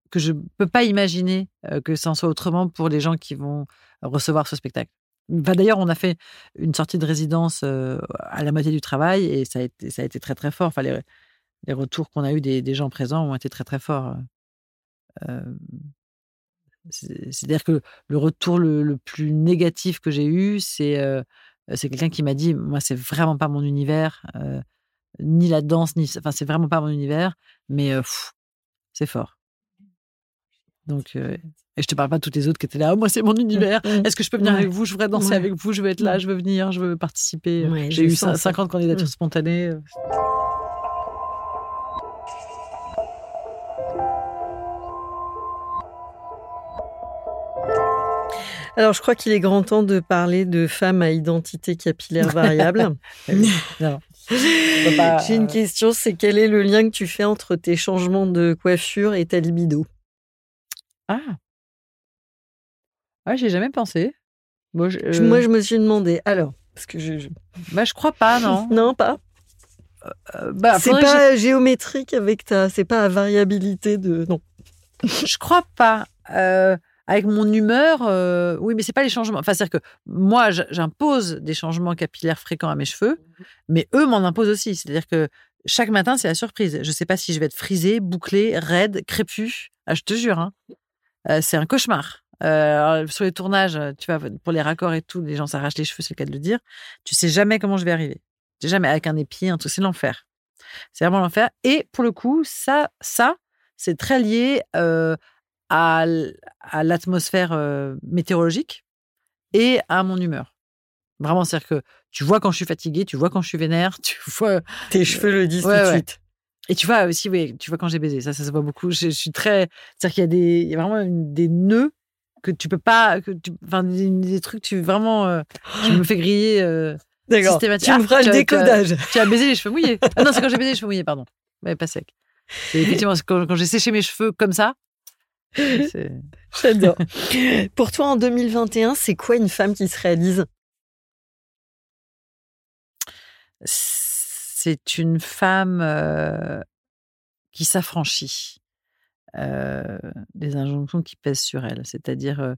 que je peux pas imaginer euh, que ça en soit autrement pour les gens qui vont recevoir ce spectacle. Enfin, d'ailleurs, on a fait une sortie de résidence euh, à la moitié du travail et ça a été, ça a été très très fort. Enfin, les, les retours qu'on a eu des, des gens présents ont été très très forts. C'est- C'est-à-dire que le retour le, le plus négatif que j'ai eu, c'est euh, quelqu'un qui m'a dit moi c'est vraiment pas mon univers, euh, ni la danse, ni enfin c'est vraiment pas mon univers, mais euh, c'est fort. Donc et je te parle pas de toutes les autres qui étaient là. Oh, moi c'est mon univers. Mm. Est-ce que je peux venir Ouais. avec vous? Je voudrais danser Ouais. avec vous. Je veux être là. Je veux venir. Je veux participer. Ouais, j'ai eu sens ça. 50 candidatures spontanées. Alors, je crois qu'il est grand temps de parler de femmes à identité capillaire variable. Pas, J'ai une euh, question, c'est quel est le lien que tu fais entre tes changements de coiffure et ta libido? Ah. Ah, j'ai jamais pensé. Moi, je, euh, Moi, je me suis demandé. Alors, parce que je, je- bah, je crois pas, non. non pas. euh, bah, C'est pas géométrique avec ta, c'est pas à variabilité de, non. je, je crois pas. Euh, avec mon humeur, euh, oui, mais c'est pas les changements. Enfin, c'est-à-dire que moi, j'impose des changements capillaires fréquents à mes cheveux, mais eux m'en imposent aussi. C'est-à-dire que chaque matin, c'est la surprise. Je sais pas si je vais être frisée, bouclée, raide, crépue. Ah, je te jure, hein. Euh, c'est un cauchemar. Euh, alors, sur les tournages, tu vois, pour les raccords et tout, les gens s'arrachent les cheveux, c'est le cas de le dire. Tu sais jamais comment je vais arriver. Tu sais jamais avec un épi, un truc, c'est l'enfer. C'est vraiment l'enfer. Et pour le coup, ça, ça, c'est très lié euh, à, l'atmosphère euh, météorologique et à mon humeur. Vraiment, c'est-à-dire que tu vois quand je suis fatiguée, tu vois quand je suis vénère, tu vois Tes cheveux le disent Ouais, tout de ouais. suite. et tu vois aussi, oui, tu vois quand j'ai baisé, ça, ça se voit beaucoup. Je, je suis très. C'est-à-dire qu'il y a des, il y a vraiment des nœuds que tu peux pas, que tu, enfin des, des trucs, tu vraiment, euh, tu me fais griller. euh, D'accord. Tu me feras le décodage. tu as baisé les cheveux mouillés. Ah non, c'est quand j'ai baisé les cheveux mouillés, pardon. Mais pas sec. Effectivement quand, quand j'ai séché mes cheveux comme ça. J'adore. Pour toi, en 2021, c'est quoi une femme qui se réalise? C'est une femme euh, qui s'affranchit euh, des injonctions qui pèsent sur elle. C'est-à-dire, euh,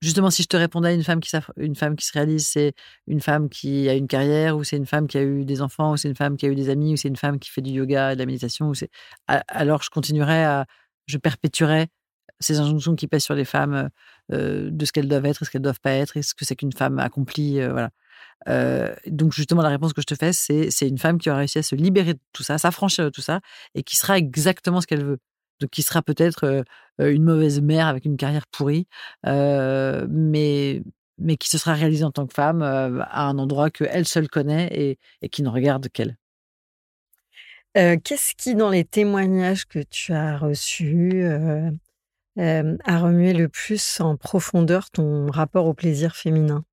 justement, si je te répondais à une femme qui, une femme qui se réalise, c'est une femme qui a une carrière, ou c'est une femme qui a eu des enfants, ou c'est une femme qui a eu des amis, ou c'est une femme qui fait du yoga et de la méditation, ou alors je continuerais à... Je perpétuerais ces injonctions qui pèsent sur les femmes euh, de ce qu'elles doivent être et ce qu'elles doivent pas être, et ce que c'est qu'une femme accomplie, euh, voilà. Euh, donc justement, la réponse que je te fais, c'est c'est une femme qui aura réussi à se libérer de tout ça, s'affranchir de tout ça, et qui sera exactement ce qu'elle veut. Donc qui sera peut-être euh, euh, une mauvaise mère avec une carrière pourrie, euh, mais mais qui se sera réalisée en tant que femme euh, à un endroit que elle seule connaît et qui ne regarde qu'elle. Euh, Qu'est-ce qui, dans les témoignages que tu as reçus, euh, euh, a remué le plus en profondeur ton rapport au plaisir féminin?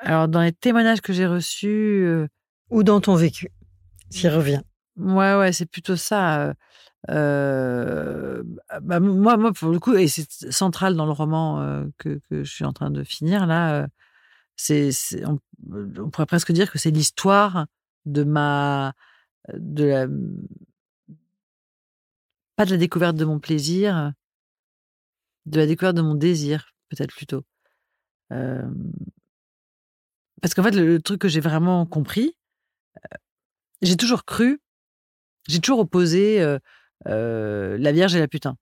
Alors dans les témoignages que j'ai reçus, ou dans ton vécu J'y reviens. Ouais, ouais, c'est plutôt ça. euh, euh, bah, moi, moi, pour le coup, et c'est central dans le roman euh, que, que je suis en train de finir là, euh, c'est, c'est- on, on pourrait presque dire que c'est l'histoire de ma, de la, pas de la découverte de mon plaisir, de la découverte de mon désir, peut-être plutôt. Parce qu'en fait, le, truc que j'ai vraiment compris, j'ai toujours cru, j'ai toujours opposé la Vierge et la putain.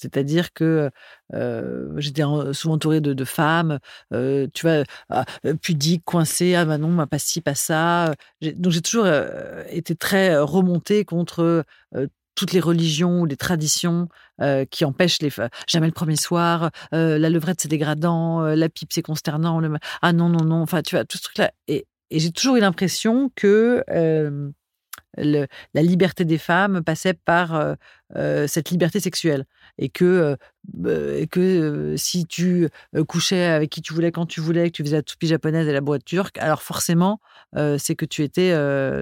C'est-à-dire que j'étais en- souvent entourée de, femmes, tu vois, ah, pudiques, coincées, ah bah non, pas ci, pas ça. Donc j'ai toujours été très remontée contre toutes les religions ou les traditions qui empêchent les femmes. Jamais le premier soir, euh, la levrette c'est dégradant, euh, la pipe c'est consternant, ah non, non, non, enfin tu vois, tout ce truc-là. Et, et j'ai toujours eu l'impression que la liberté des femmes passait par cette liberté sexuelle et que et que si tu couchais avec qui tu voulais quand tu voulais que tu faisais la toupie japonaise et la boîte turque alors forcément c'est que tu étais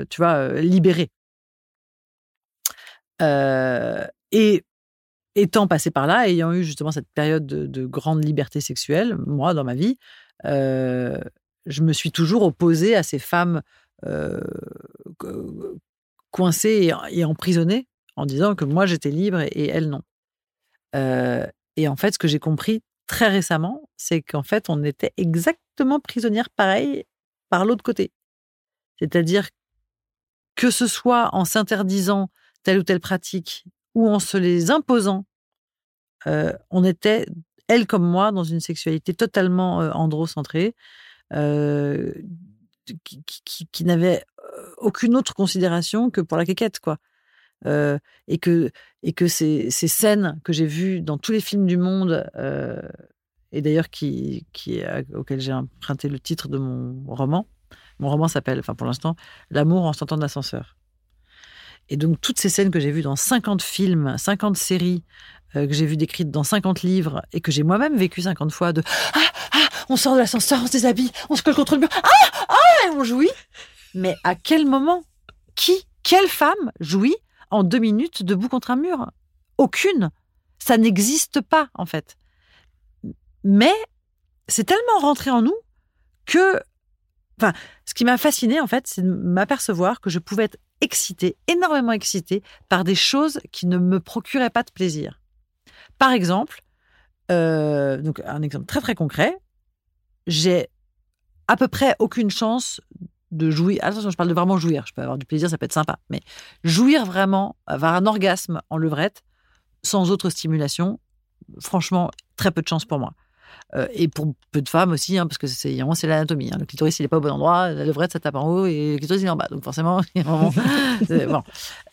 tu vois libéré et étant passé par là ayant eu justement cette période de, de grande liberté sexuelle moi dans ma vie je me suis toujours opposée à ces femmes co- coincées et, et emprisonnées en disant que moi j'étais libre et, et elles non. Et en fait, ce que j'ai compris très récemment, c'est qu'en fait, on était exactement prisonnière pareil par l'autre côté. C'est-à-dire que ce soit en s'interdisant telle ou telle pratique ou en se les imposant, on était, elle comme moi, dans une sexualité totalement androcentrée, qui, qui- n'avait aucune autre considération que pour la quéquette, quoi. Et que, et que ces, ces scènes que j'ai vues dans tous les films du monde, et d'ailleurs qui, qui, auquel j'ai emprunté le titre de mon roman, mon roman s'appelle, enfin pour l'instant, L'amour en sortant d'ascenseur. Et donc toutes ces scènes que j'ai vues dans 50 films, 50 séries, que j'ai vues décrites dans 50 livres, et que j'ai moi-même vécu 50 fois de Ah, ah, on sort de l'ascenseur, on se déshabille, on se colle contre le mur, ah, ah, et on jouit. Mais à quel moment Qui Quelle femme jouit en deux minutes debout contre un mur Aucune. Ça n'existe pas, en fait. Mais c'est tellement rentré en nous que Enfin, ce qui m'a fasciné, en fait, c'est de m'apercevoir que je pouvais être excitée, énormément excitée, par des choses qui ne me procuraient pas de plaisir. Par exemple, euh, donc un exemple très très concret, j'ai à peu près aucune chance de jouir. Attention, je parle de vraiment jouir. Je peux avoir du plaisir, ça peut être sympa. Mais jouir vraiment, avoir un orgasme en levrette, sans autre stimulation, franchement, très peu de chance pour moi. Euh, et pour peu de femmes aussi, hein, parce que c'est c'est l'anatomie. Hein. Le clitoris, il n'est pas au bon endroit, la levrette, ça tape en haut, et le clitoris, il est en bas. Donc forcément, bon.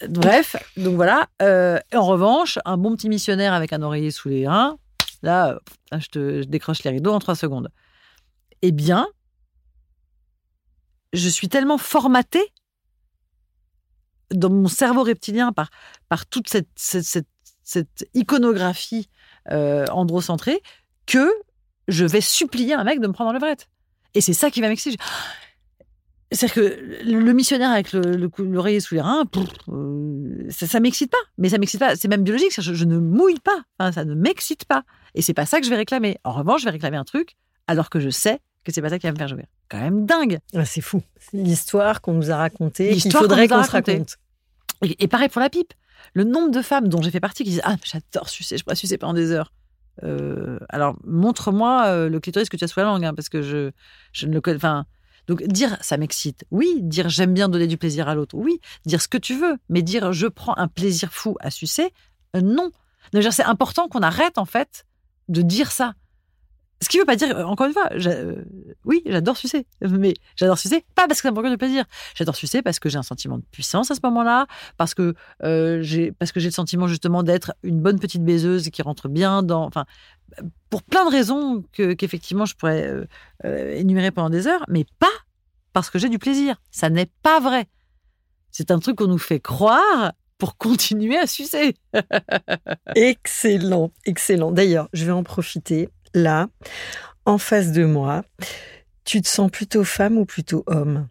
Bref, donc voilà. Euh, en revanche, un bon petit missionnaire avec un oreiller sous les reins, là, je te je décroche les rideaux en trois secondes. Eh bien, je suis tellement formatée dans mon cerveau reptilien par, par toute cette, cette, iconographie euh, androcentrée que je vais supplier un mec de me prendre en levrette. Et c'est ça qui va m'exciter. C'est-à-dire que le missionnaire avec l'oreiller sous les reins, euh, ça, ne m'excite pas. Mais ça m'excite pas. C'est même biologique. Je, je, ne mouille pas. ça ne m'excite pas. Et c'est pas ça que je vais réclamer. En revanche, je vais réclamer un truc alors que je sais que c'est pas ça qui va me faire jouir. Quand même dingue. Ah, c'est fou. C'est l'histoire qu'on nous a racontée. Il faudrait qu'on se raconte. Et, pareil pour la pipe. Le nombre de femmes dont j'ai fait partie qui disent Ah, j'adore sucer, je pourrais sucer pendant des heures. Euh, alors, montre-moi euh, le clitoris que tu as sous la langue, hein, parce que je, je ne le connais. Enfin, donc, dire ça m'excite, oui. Dire j'aime bien donner du plaisir à l'autre, oui. Dire ce que tu veux, mais dire je prends un plaisir fou à sucer, euh, non. C'est important qu'on arrête, en fait, de dire ça. Ce qui ne veut pas dire, encore une fois, euh, oui, j'adore sucer, mais j'adore sucer pas parce que ça me procure du plaisir. J'adore sucer parce que j'ai un sentiment de puissance à ce moment-là, parce que euh, j'ai parce que j'ai le sentiment justement d'être une bonne petite baiseuse qui rentre bien dans, enfin, pour plein de raisons que qu'effectivement je pourrais euh, énumérer pendant des heures, mais pas parce que j'ai du plaisir. Ça n'est pas vrai. C'est un truc qu'on nous fait croire pour continuer à sucer. excellent, excellent. D'ailleurs, je vais en profiter là, en face de moi, tu te sens plutôt femme ou plutôt homme?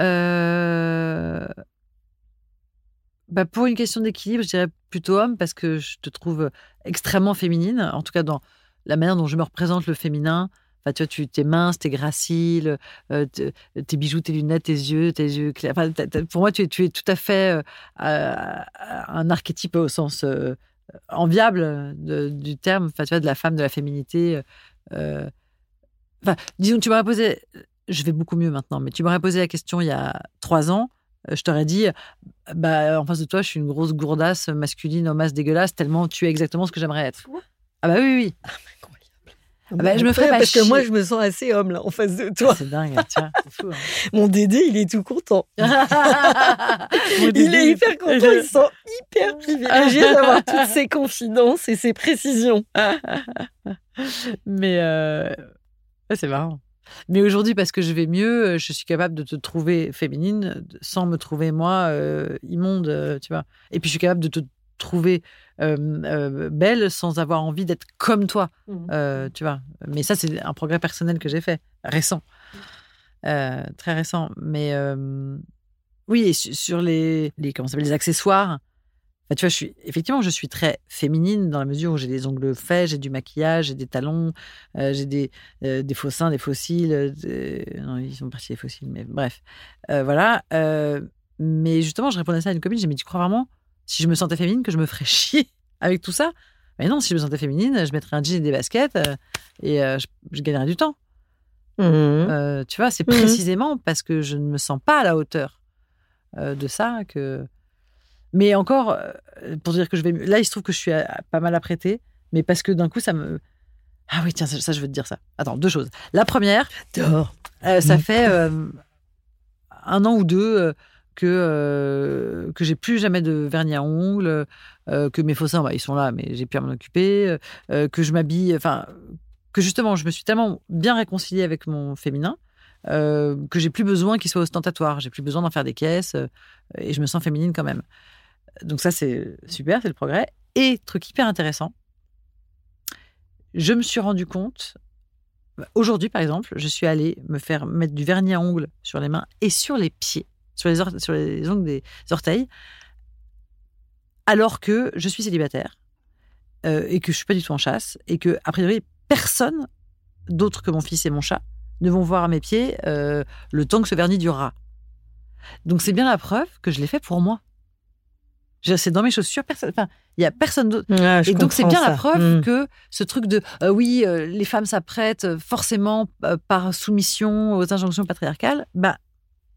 Euh, bah pour une question d'équilibre, je dirais plutôt homme parce que je te trouve extrêmement féminine, en tout cas dans la manière dont je me représente le féminin. Enfin, tu vois, tu es mince, tu es gracile, euh, tes bijoux, tes lunettes, tes yeux, tes yeux clairs. pour moi, tu es, tout à fait euh, un archétype au sens enviable du terme, enfin, tu vois, de la femme, de la féminité. Euh, enfin, disons, tu m'aurais posé, je vais beaucoup mieux maintenant, mais tu m'aurais posé la question il y a trois ans, euh, je t'aurais dit, bah, en face de toi, je suis une grosse gourdasse masculine, masse dégueulasse, tellement tu es exactement ce que j'aimerais être. Ah bah oui, oui. Ah, ah bah, je me ferais Parce que moi, je me sens assez homme, là, en face de toi. C'est dingue, tiens, c'est fou. Hein. Mon Dédé, il est tout content. il est hyper content, il se sent hyper privilégié d'avoir toutes ses confidences et ses précisions. Mais euh... c'est marrant. Mais aujourd'hui, parce que je vais mieux, je suis capable de te trouver féminine sans me trouver moi euh, immonde, euh, tu vois. Et puis je suis capable de te trouver belle sans avoir envie d'être comme toi, mmh. tu vois. Mais ça, c'est un progrès personnel que j'ai fait, récent, très récent. Mais oui, et sur les, les comment les accessoires. tu vois, je suis effectivement, je suis très féminine dans la mesure où j'ai des ongles faits, j'ai du maquillage, j'ai des talons, j'ai des, des faux seins, des fossiles. Non, ils sont partis les fossiles, mais bref, voilà. mais justement, je répondais à ça à une copine. J'ai dit, mais tu crois vraiment si je me sentais féminine, que je me ferais chier avec tout ça. Mais non, si je me sentais féminine, je mettrais un jean et des baskets euh, et euh, je, gagnerais du temps. Mmh. Euh, tu vois, c'est mmh. précisément parce que je ne me sens pas à la hauteur de ça que. Mais encore, pour dire que je vais mieux. Là, il se trouve que je suis pas mal apprêtée, mais parce que d'un coup, ça me. Ah oui, tiens, ça, je veux te dire ça. Attends, deux choses. La première, ça mmh. fait un an ou deux que euh, que j'ai plus jamais de vernis à ongles, euh, que mes faux seins, bah, ils sont là, mais j'ai pu m'en occuper, euh, que je m'habille, enfin que justement je me suis tellement bien réconciliée avec mon féminin que j'ai plus besoin qu'il soit ostentatoire, j'ai plus besoin d'en faire des caisses et je me sens féminine quand même. Donc ça c'est super, c'est le progrès. Et truc hyper intéressant, je me suis rendu compte Aujourd'hui, par exemple, je suis allée me faire mettre du vernis à ongles sur les mains et sur les pieds sur les, sur les ongles des orteils, alors que je suis célibataire euh, et que je suis pas du tout en chasse et que, a priori, personne d'autres que mon fils et mon chat ne vont voir à mes pieds euh, le temps que ce vernis durera. Donc c'est bien la preuve que je l'ai fait pour moi. C'est dans mes chaussures, personne, enfin, il y a personne d'autre. et donc c'est bien la preuve mm. que ce truc de euh, oui, euh, les femmes s'apprêtent forcément par soumission aux injonctions patriarcales, bah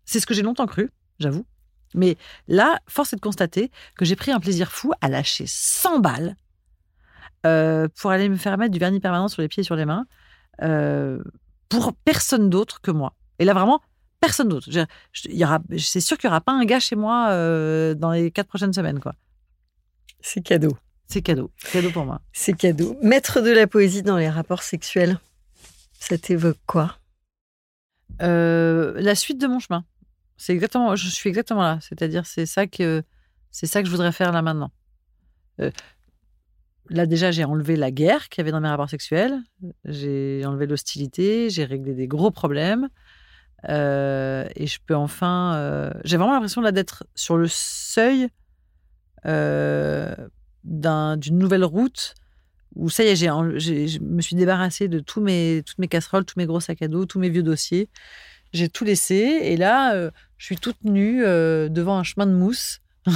c'est ce que j'ai longtemps cru, j'avoue. Mais là, force est de constater que j'ai pris un plaisir fou à lâcher 100 balles pour aller me faire mettre du vernis permanent sur les pieds et sur les mains pour personne d'autre que moi. Et là, vraiment, personne d'autre. C'est sûr qu'il n'y aura pas un gars chez moi euh, dans les quatre prochaines semaines. quoi. C'est cadeau. C'est cadeau. Cadeau pour moi. C'est cadeau. Mettre de la poésie dans les rapports sexuels, ça t'évoque quoi? Euh, La suite de mon chemin. C'est exactement, je suis exactement là. C'est-à-dire, c'est ça que c'est ça que je voudrais faire là maintenant. Euh, là déjà, j'ai enlevé la guerre qu'il y avait dans mes rapports sexuels, j'ai enlevé l'hostilité, j'ai réglé des gros problèmes. Euh, et je peux enfin. Euh, j'ai vraiment l'impression là d'être sur le seuil euh, d'une nouvelle route où ça y est, je me suis débarrassée de tous mes, toutes mes casseroles, tous mes gros sacs à dos, tous mes vieux dossiers. J'ai tout laissé et là, je suis toute nue devant un chemin de mousse.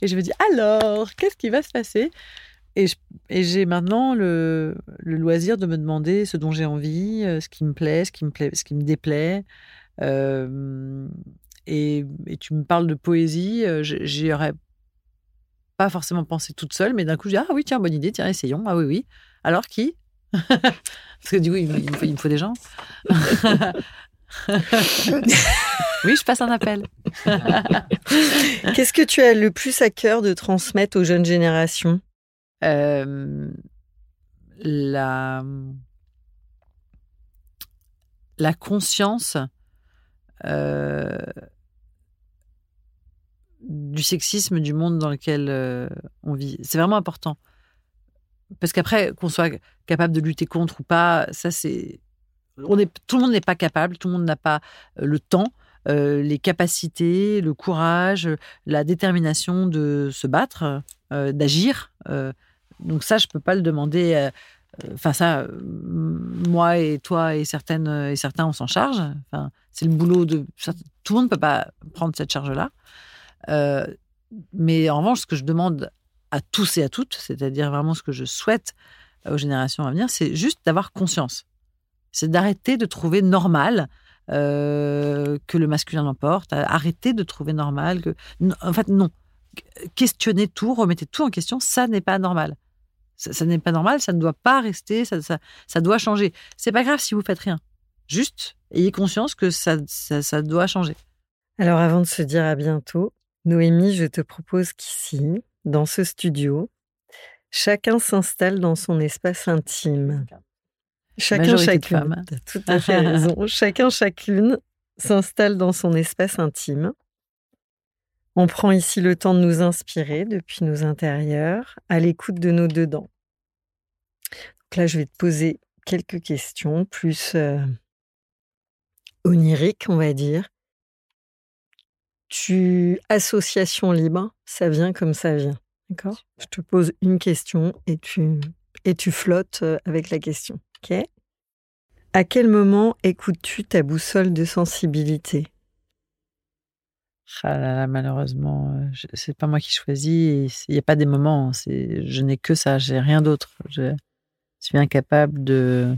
et je me dis alors, qu'est-ce qui va se passer? Et, j'ai maintenant le, loisir de me demander ce dont j'ai envie, euh, ce qui me plaît, ce qui me, plaît, ce qui me déplaît. Euh, et, tu me parles de poésie, euh, j'y aurais pas forcément pensé toute seule, mais d'un coup, je dis Ah oui, tiens, bonne idée, tiens, essayons. Ah oui, oui. Alors qui? Parce que du coup, il me, faut, des gens. oui, je passe un appel. Qu'est-ce que tu as le plus à cœur de transmettre aux jeunes générations? Euh, la, la conscience euh, du sexisme du monde dans lequel euh, on vit. C'est vraiment important. Parce qu'après, qu'on soit capable de lutter contre ou pas, ça c'est. Tout le monde n'est pas capable, tout le monde n'a pas le temps, les capacités, le courage, la détermination de se battre, d'agir. Donc ça, je peux pas le demander. Euh, euh, enfin ça, euh, moi et toi et certaines et certains, on s'en charge. Enfin, c'est le boulot de tout le monde ne peut pas prendre cette charge-là. mais en revanche, ce que je demande à tous et à toutes, c'est-à-dire vraiment ce que je souhaite aux générations à venir, c'est juste d'avoir conscience. C'est d'arrêter de trouver normal que le masculin l'emporte, arrêter de trouver normal que. En fait, non. Questionner tout, remettez tout en question, ça n'est pas normal. Ça, n'est pas normal, ça ne doit pas rester, ça, ça, doit changer. C'est pas grave si vous faites rien. Juste, ayez conscience que ça, ça, doit changer. Alors avant de se dire à bientôt, Noémie, je te propose qu'ici, dans ce studio, chacun s'installe dans son espace intime. Chacun, chacune. tout à fait raison. Chacun, chacune s'installe dans son espace intime. On prend ici le temps de nous inspirer depuis nos intérieurs, à l'écoute de nos dedans. Donc là, je vais te poser quelques questions plus euh, oniriques, on va dire. Tu association libre, ça vient comme ça vient, d'accord? Je te pose une question et tu et tu flottes euh, avec la question, ok À quel moment écoutes-tu ta boussole de sensibilité? Ah malheureusement, euh, c'est pas moi qui choisis. Il n'y a pas des moments. C'est, je n'ai que ça. J'ai rien d'autre. Je suis incapable de.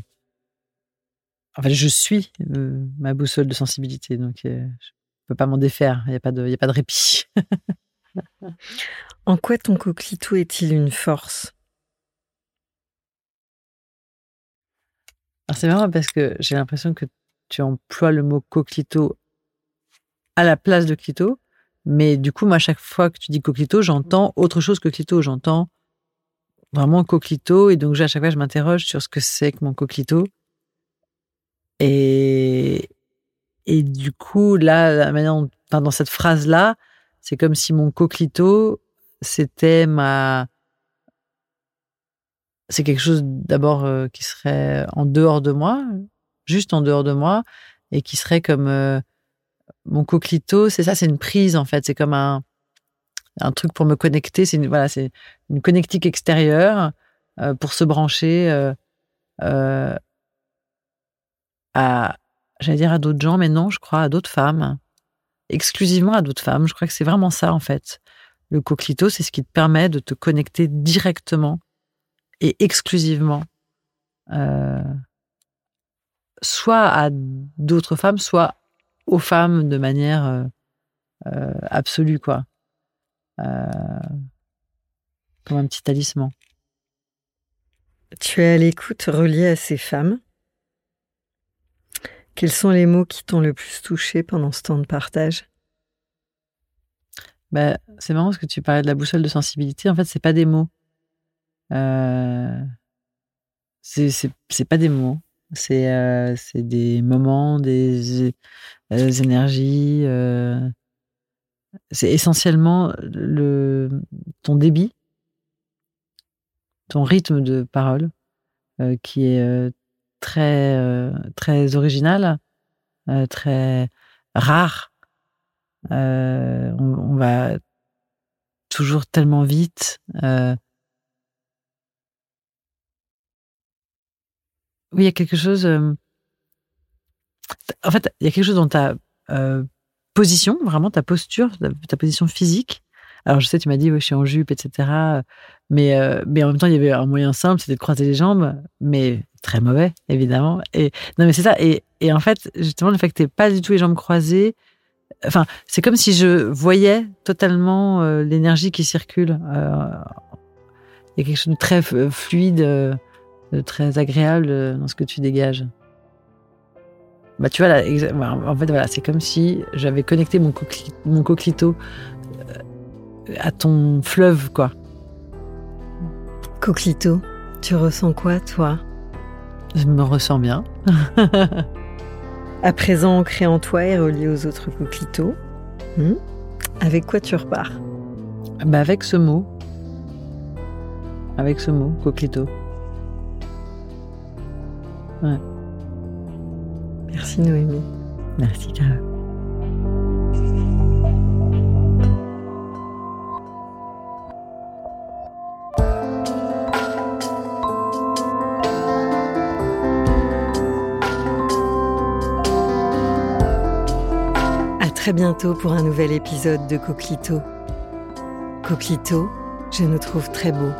Enfin, je suis euh, ma boussole de sensibilité, donc euh, je ne peux pas m'en défaire. Il n'y a pas de, a pas de répit. en quoi ton coquelicot est-il une force? C'est marrant parce que j'ai l'impression que tu emploies le mot coquelicot à la place de clito. Mais du coup, moi, à chaque fois que tu dis coquito, j'entends autre chose que clito. J'entends vraiment coquito. Et donc, à chaque fois, je m'interroge sur ce que c'est que mon coquito. Et, et du coup, là, maintenant, dans cette phrase-là, c'est comme si mon coquito, c'était ma. C'est quelque chose d'abord euh, qui serait en dehors de moi, juste en dehors de moi, et qui serait comme. Euh, mon coquelito, c'est ça, c'est une prise en fait. C'est comme un, truc pour me connecter. C'est une, voilà, c'est une connectique extérieure euh, pour se brancher à, j'allais dire à d'autres gens, mais non, je crois à d'autres femmes, exclusivement à d'autres femmes. Je crois que c'est vraiment ça en fait. Le coquelicot, c'est ce qui te permet de te connecter directement et exclusivement, euh, soit à d'autres femmes, soit aux femmes de manière euh, euh, absolue, quoi. comme un petit talisman. Tu es à l'écoute reliée à ces femmes. Quels sont les mots qui t'ont le plus touché pendant ce temps de partage? Bah, C'est marrant parce que tu parlais de la boussole de sensibilité. En fait, c'est pas des mots. Euh, c'est pas des mots. C'est euh, des moments, des, euh, énergies. Euh, c'est essentiellement le, ton débit, ton rythme de parole qui est très, très original, très rare. On, va toujours tellement vite. Oui, il y a quelque chose. Euh, en fait, il y a quelque chose dans ta euh, position, vraiment ta posture, ta, position physique. Alors, je sais, tu m'as dit, je suis en jupe, etc. Mais, euh, mais en même temps, il y avait un moyen simple, c'était de croiser les jambes, mais très mauvais, évidemment. Et non, mais c'est ça. Et, et, en fait, justement, le fait que tu pas du tout les jambes croisées, enfin, c'est comme si je voyais totalement l'énergie qui circule. il y a quelque chose de très fluide très agréable euh, dans ce que tu dégages. Bah, tu vois, là, en fait, voilà, c'est comme si j'avais connecté mon, mon coquelito euh, à ton fleuve, quoi. Coquelito, tu ressens quoi, toi? Je me ressens bien. à présent ancré en toi et relié aux autres coquelitos, hmm? Avec quoi tu repars? Bah Avec ce mot. Avec ce mot, coquelito. Merci Noémie. Merci Carole. À très bientôt pour un nouvel épisode de Coquelito. Coquelito, je nous trouve très beau.